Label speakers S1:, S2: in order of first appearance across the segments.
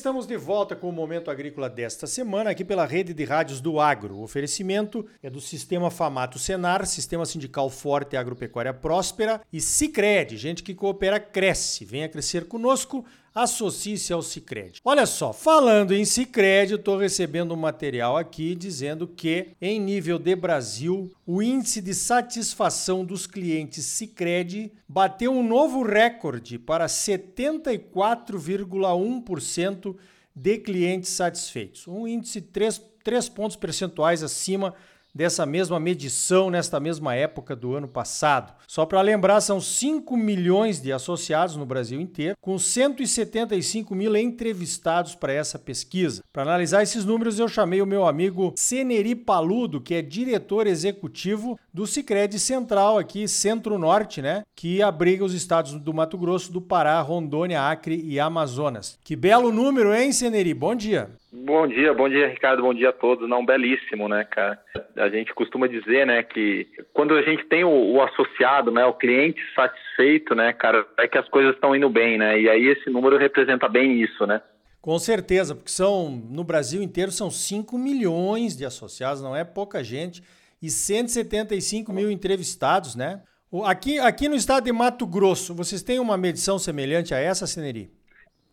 S1: estamos de volta com o Momento Agrícola desta semana, aqui pela rede de rádios do Agro. O oferecimento é do Sistema Famato Senar, Sistema Sindical Forte e Agropecuária Próspera e Cicred, gente que coopera cresce. Venha crescer conosco associe-se ao Cicred. Olha só, falando em Cicred, estou recebendo um material aqui dizendo que, em nível de Brasil, o índice de satisfação dos clientes Cicred bateu um novo recorde para 74,1% de clientes satisfeitos. Um índice 3, 3 pontos percentuais acima dessa mesma medição nesta mesma época do ano passado. Só para lembrar, são 5 milhões de associados no Brasil inteiro, com 175 mil entrevistados para essa pesquisa. Para analisar esses números, eu chamei o meu amigo Ceneri Paludo, que é diretor executivo do Sicredi Central aqui, Centro-Norte, né, que abriga os estados do Mato Grosso, do Pará, Rondônia, Acre e Amazonas. Que belo número, hein, Ceneri? Bom dia.
S2: Bom dia, bom dia, Ricardo, bom dia a todos. Não, belíssimo, né, cara? A gente costuma dizer, né, que quando a gente tem o, o associado, né, o cliente satisfeito, né, cara, é que as coisas estão indo bem, né? E aí esse número representa bem isso, né?
S1: Com certeza, porque são, no Brasil inteiro, são 5 milhões de associados, não é pouca gente, e 175 mil entrevistados, né? Aqui, aqui no estado de Mato Grosso, vocês têm uma medição semelhante a essa, Seneri?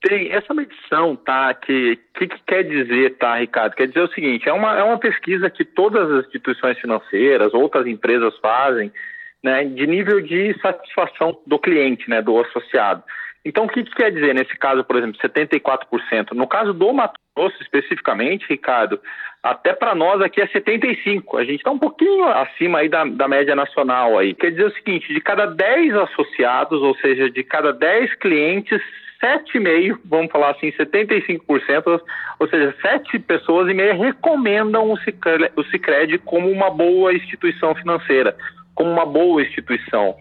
S2: Tem essa medição, tá? Que que, que, quer dizer, tá, Ricardo? Quer dizer o seguinte: é uma, é uma pesquisa que todas as instituições financeiras, outras empresas fazem, né, de nível de satisfação do cliente, né, do associado. Então, o que, que quer dizer nesse caso, por exemplo, 74%? No caso do Mato Grosso, especificamente, Ricardo, até para nós aqui é 75%. A gente está um pouquinho acima aí da, da média nacional aí. Quer dizer o seguinte, de cada 10 associados, ou seja, de cada 10 clientes, 7,5%, vamos falar assim, 75%, ou seja, 7 pessoas e meia recomendam o Cicred como uma boa instituição financeira, como uma boa instituição.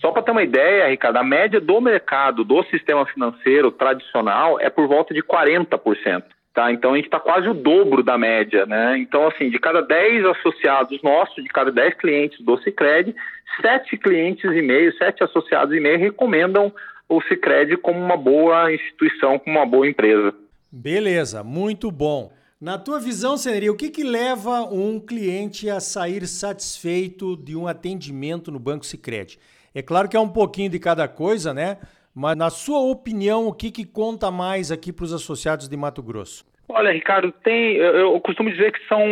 S2: Só para ter uma ideia, Ricardo, a média do mercado do sistema financeiro tradicional é por volta de 40%. Tá? Então a gente está quase o dobro da média, né? Então, assim, de cada 10 associados nossos, de cada 10 clientes do Cicred, 7 clientes e meio, 7 associados e meio recomendam o Cicred como uma boa instituição, como uma boa empresa.
S1: Beleza, muito bom. Na tua visão, Seneria, o que, que leva um cliente a sair satisfeito de um atendimento no Banco Sicredi? É claro que é um pouquinho de cada coisa, né? Mas na sua opinião, o que, que conta mais aqui para os associados de Mato Grosso?
S2: Olha, Ricardo, tem, eu costumo dizer que são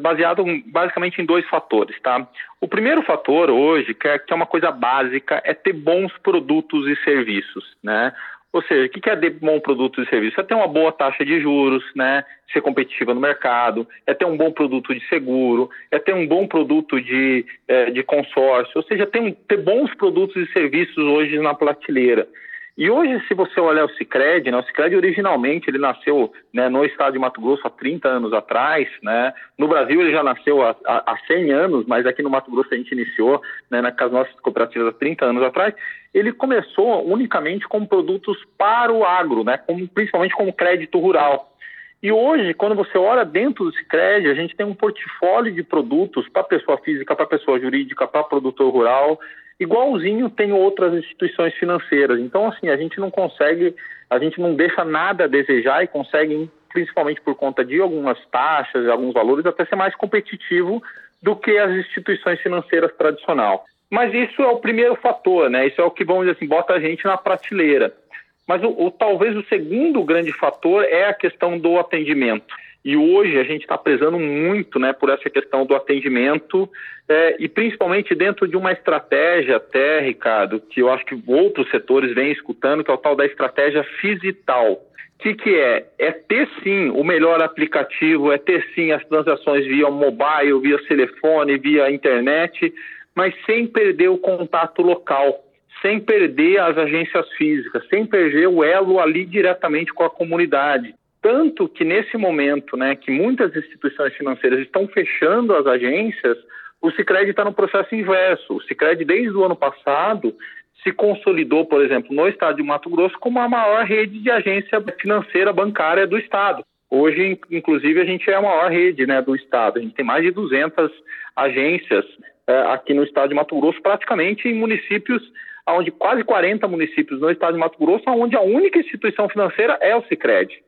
S2: baseados basicamente em dois fatores, tá? O primeiro fator hoje, que é, que é uma coisa básica, é ter bons produtos e serviços, né? Ou seja, o que é ter bom produto e serviço? É ter uma boa taxa de juros, né? Ser competitiva no mercado, é ter um bom produto de seguro, é ter um bom produto de, é, de consórcio, ou seja, ter, ter bons produtos e serviços hoje na prateleira. E hoje, se você olhar o Cicred, né, o Cicred originalmente ele nasceu né, no estado de Mato Grosso há 30 anos atrás, né, no Brasil ele já nasceu há, há 100 anos, mas aqui no Mato Grosso a gente iniciou né, nas nossas cooperativas há 30 anos atrás, ele começou unicamente com produtos para o agro, né, como, principalmente como crédito rural. E hoje, quando você olha dentro do Cicred, a gente tem um portfólio de produtos para pessoa física, para pessoa jurídica, para produtor rural, igualzinho tem outras instituições financeiras. Então, assim, a gente não consegue, a gente não deixa nada a desejar e consegue, principalmente por conta de algumas taxas, alguns valores, até ser mais competitivo do que as instituições financeiras tradicionais. Mas isso é o primeiro fator, né? Isso é o que, vamos dizer assim, bota a gente na prateleira. Mas o, o talvez o segundo grande fator é a questão do atendimento. E hoje a gente está prezando muito né, por essa questão do atendimento é, e principalmente dentro de uma estratégia até, Ricardo, que eu acho que outros setores vêm escutando, que é o tal da estratégia Fisital. O que, que é? É ter sim o melhor aplicativo, é ter sim as transações via mobile, via telefone, via internet, mas sem perder o contato local, sem perder as agências físicas, sem perder o elo ali diretamente com a comunidade. Tanto que nesse momento, né, que muitas instituições financeiras estão fechando as agências, o Sicredi está no processo inverso. O Sicredi desde o ano passado se consolidou, por exemplo, no estado de Mato Grosso como a maior rede de agência financeira bancária do estado. Hoje, inclusive, a gente é a maior rede né, do estado. A gente tem mais de 200 agências é, aqui no estado de Mato Grosso, praticamente em municípios, onde quase 40 municípios no estado de Mato Grosso, onde a única instituição financeira é o Sicredi.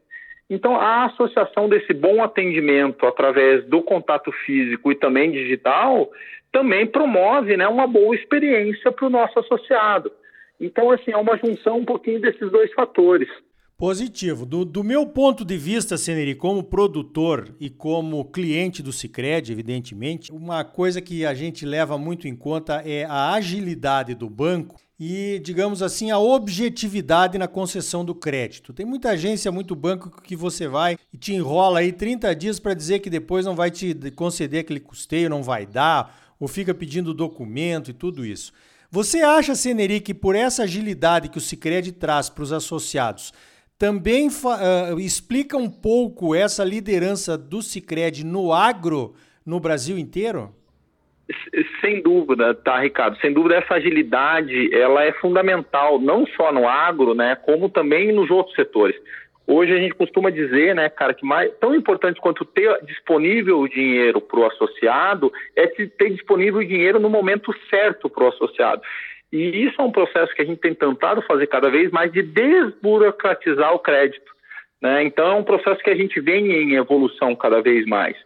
S2: Então, a associação desse bom atendimento através do contato físico e também digital também promove né, uma boa experiência para o nosso associado. Então, assim, é uma junção um pouquinho desses dois fatores.
S1: Positivo. Do, do, meu ponto de vista, Seneri, como produtor e como cliente do Cicred, evidentemente, uma coisa que a gente leva muito em conta é a agilidade do banco e, digamos assim, a objetividade na concessão do crédito. Tem muita agência, muito banco que você vai e te enrola aí 30 dias para dizer que depois não vai te conceder aquele custeio, não vai dar, ou fica pedindo documento e tudo isso. Você acha, Seneri, que por essa agilidade que o Cicred traz para os associados, também uh, explica um pouco essa liderança do Cicred no agro no Brasil inteiro?
S2: Sem dúvida, tá, Ricardo? Sem dúvida, essa agilidade ela é fundamental, não só no agro, né, como também nos outros setores. Hoje a gente costuma dizer, né, cara, que mais, tão importante quanto ter disponível o dinheiro para o associado é ter disponível o dinheiro no momento certo para o associado. E isso é um processo que a gente tem tentado fazer cada vez mais de desburocratizar o crédito. Né? Então, é um processo que a gente vem em evolução cada vez mais.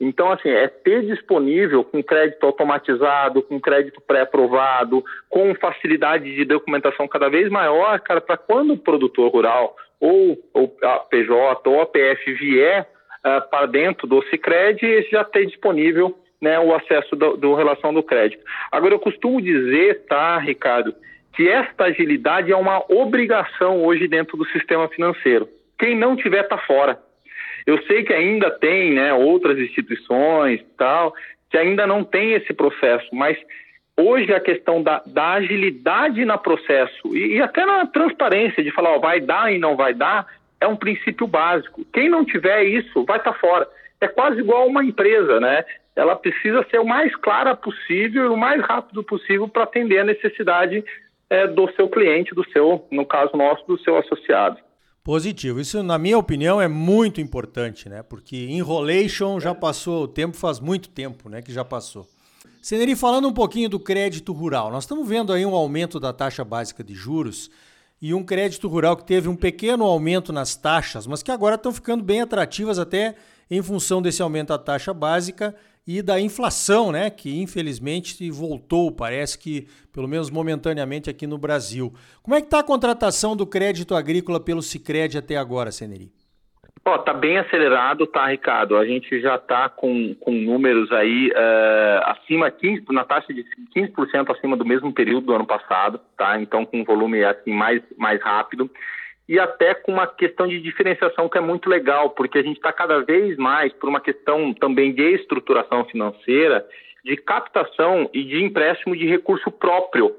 S2: Então, assim, é ter disponível com crédito automatizado, com crédito pré-aprovado, com facilidade de documentação cada vez maior, cara, para quando o produtor rural ou, ou a PJ ou a PF vier uh, para dentro do Cicred, já ter disponível né, o acesso do, do relação do crédito. Agora, eu costumo dizer, tá, Ricardo, que esta agilidade é uma obrigação hoje dentro do sistema financeiro. Quem não tiver está fora. Eu sei que ainda tem né, outras instituições tal que ainda não tem esse processo, mas hoje a questão da, da agilidade no processo e, e, até na transparência de falar ó, vai dar e não vai dar é um princípio básico. Quem não tiver isso vai estar tá fora. É quase igual uma empresa, né? ela precisa ser o mais clara possível e o mais rápido possível para atender a necessidade é, do seu cliente, do seu, no caso nosso, do seu associado.
S1: Positivo. Isso, na minha opinião, é muito importante, né? Porque enrolation já passou, o tempo faz muito tempo, né? Que já passou. Seneri, falando um pouquinho do crédito rural, nós estamos vendo aí um aumento da taxa básica de juros e um crédito rural que teve um pequeno aumento nas taxas, mas que agora estão ficando bem atrativas até em função desse aumento da taxa básica e da inflação, né, que infelizmente voltou, parece que pelo menos momentaneamente aqui no Brasil. Como é que está a contratação do crédito agrícola pelo Sicredi até agora, Seneri?
S2: Ó, tá bem acelerado, tá, Ricardo? A gente já está com, com números aí uh, acima, 15, na taxa de 15% acima do mesmo período do ano passado, tá? Então, com um volume assim mais, mais rápido e até com uma questão de diferenciação que é muito legal, porque a gente está cada vez mais por uma questão também de estruturação financeira, de captação e de empréstimo de recurso próprio,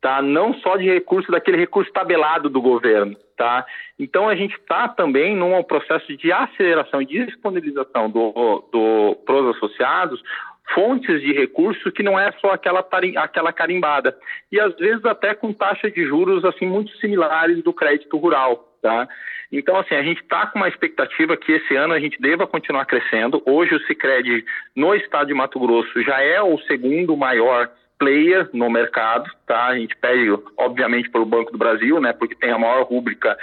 S2: tá? Não só de recurso daquele recurso tabelado do governo, tá? Então a gente está também num processo de aceleração e disponibilização do, do para os associados fontes de recurso que não é só aquela, aquela carimbada. E às vezes até com taxas de juros assim muito similares do crédito rural. Tá? Então, assim, a gente está com uma expectativa que esse ano a gente deva continuar crescendo. Hoje o Cicred no estado de Mato Grosso já é o segundo maior player no mercado, tá? A gente pede, obviamente, pelo Banco do Brasil, né? Porque tem a maior rúbrica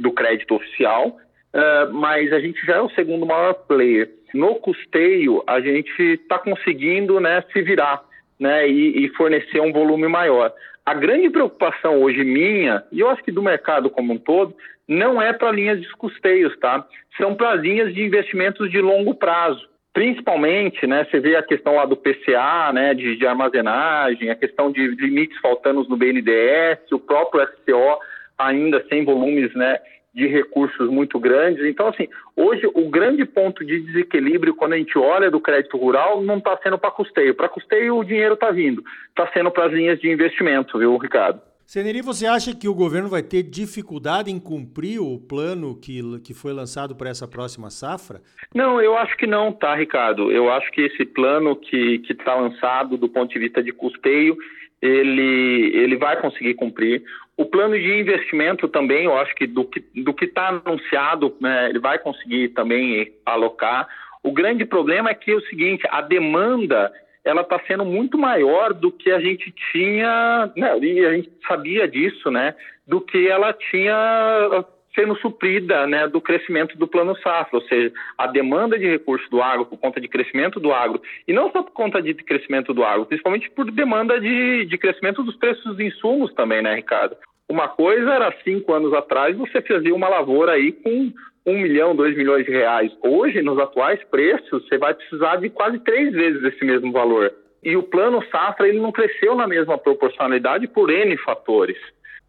S2: do crédito oficial, uh, mas a gente já é o segundo maior player no custeio a gente está conseguindo né, se virar né, e, e, fornecer um volume maior. A grande preocupação hoje minha, e eu acho que do mercado como um todo, não é para linhas de custeios, tá? São para linhas de investimentos de longo prazo. Principalmente, né, você vê a questão lá do PCA, né, de, de armazenagem, a questão de limites faltando no BNDES, o próprio SCO ainda sem volumes né, de recursos muito grandes. Então, assim, hoje o grande ponto de desequilíbrio quando a gente olha do crédito rural não está sendo para custeio. Para custeio o dinheiro está vindo, está sendo para as linhas de investimento, viu, Ricardo?
S1: Seneri, você acha que o governo vai ter dificuldade em cumprir o plano que, que foi lançado para essa próxima safra?
S2: Não, eu acho que não, tá, Ricardo? Eu acho que esse plano que está lançado do ponto de vista de custeio, ele, ele vai conseguir cumprir. O plano de investimento também, eu acho que do que está anunciado, né, ele vai conseguir também alocar. O grande problema é que é o seguinte, a demanda ela está sendo muito maior do que a gente tinha, né, e a gente sabia disso, né, do que ela tinha sendo suprida né, do crescimento do plano safra, ou seja, a demanda de recursos do agro por conta de crescimento do agro, e não só por conta de crescimento do agro, principalmente por demanda de, de crescimento dos preços dos insumos também, né, Ricardo? Uma coisa era cinco anos atrás você fazia uma lavoura aí com um milhão, dois milhões de reais. Hoje, nos atuais preços, você vai precisar de quase três vezes esse mesmo valor. E o plano safra ele não cresceu na mesma proporcionalidade por N fatores.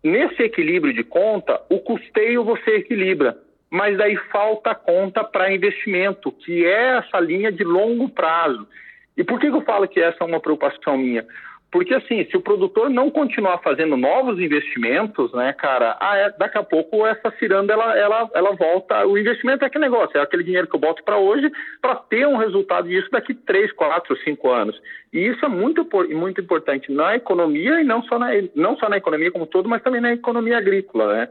S2: Nesse equilíbrio de conta, o custeio você equilibra, mas daí falta conta para investimento, que é essa linha de longo prazo. E por que eu falo que essa é uma preocupação minha? Porque, assim, se o produtor não continuar fazendo novos investimentos, né, cara, ah, é, daqui a pouco essa ciranda, ela, ela, ela volta. O investimento é aquele negócio, é aquele dinheiro que eu boto para hoje para ter um resultado disso daqui 3, 4, 5 anos. E isso é muito, muito importante na economia e não só na, não só na economia como todo, mas também na economia agrícola, né?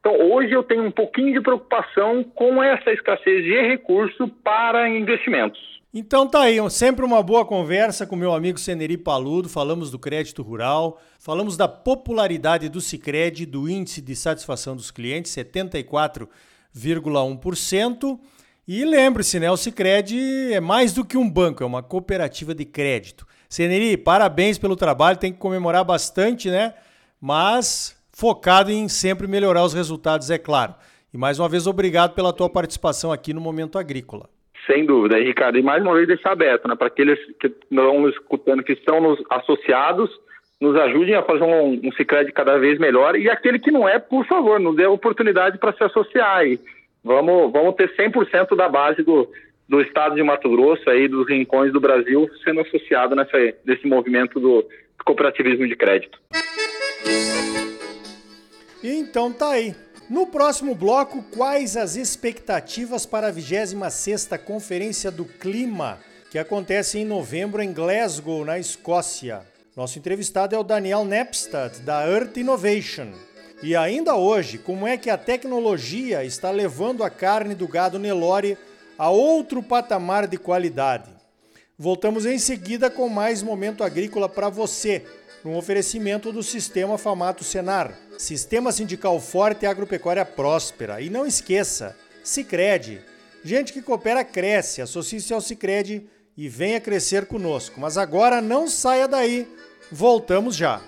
S2: Então, hoje eu tenho um pouquinho de preocupação com essa escassez de recurso para investimentos.
S1: Então tá aí, sempre uma boa conversa com meu amigo Seneri Paludo, falamos do crédito rural, falamos da popularidade do Sicredi, do índice de satisfação dos clientes, 74,1%. E lembre-se, né, o Sicredi é mais do que um banco, é uma cooperativa de crédito. Seneri, parabéns pelo trabalho, tem que comemorar bastante, né? Mas focado em sempre melhorar os resultados, é claro. E mais uma vez obrigado pela tua participação aqui no Momento Agrícola.
S2: Sem dúvida, Ricardo. E mais uma vez deixar aberto, né, para aqueles que estão escutando, que estão nos associados, nos ajudem a fazer um, um Cicred cada vez melhor. E aquele que não é, por favor, nos dê oportunidade para se associar. E vamos, vamos ter 100% da base do, do estado de Mato Grosso, aí, dos rincões do Brasil, sendo associado nessa, nesse movimento do cooperativismo de crédito.
S1: Então tá aí. No próximo bloco, quais as expectativas para a 26ª Conferência do Clima, que acontece em novembro em Glasgow, na Escócia? Nosso entrevistado é o Daniel Nepstad, da Earth Innovation. E ainda hoje, como é que a tecnologia está levando a carne do gado Nelore a outro patamar de qualidade? Voltamos em seguida com mais momento agrícola para você um oferecimento do Sistema Famato Senar. Sistema sindical forte e agropecuária próspera. E não esqueça, Sicredi. Gente que coopera cresce. Associe-se ao Sicredi e venha crescer conosco. Mas agora não saia daí. Voltamos já.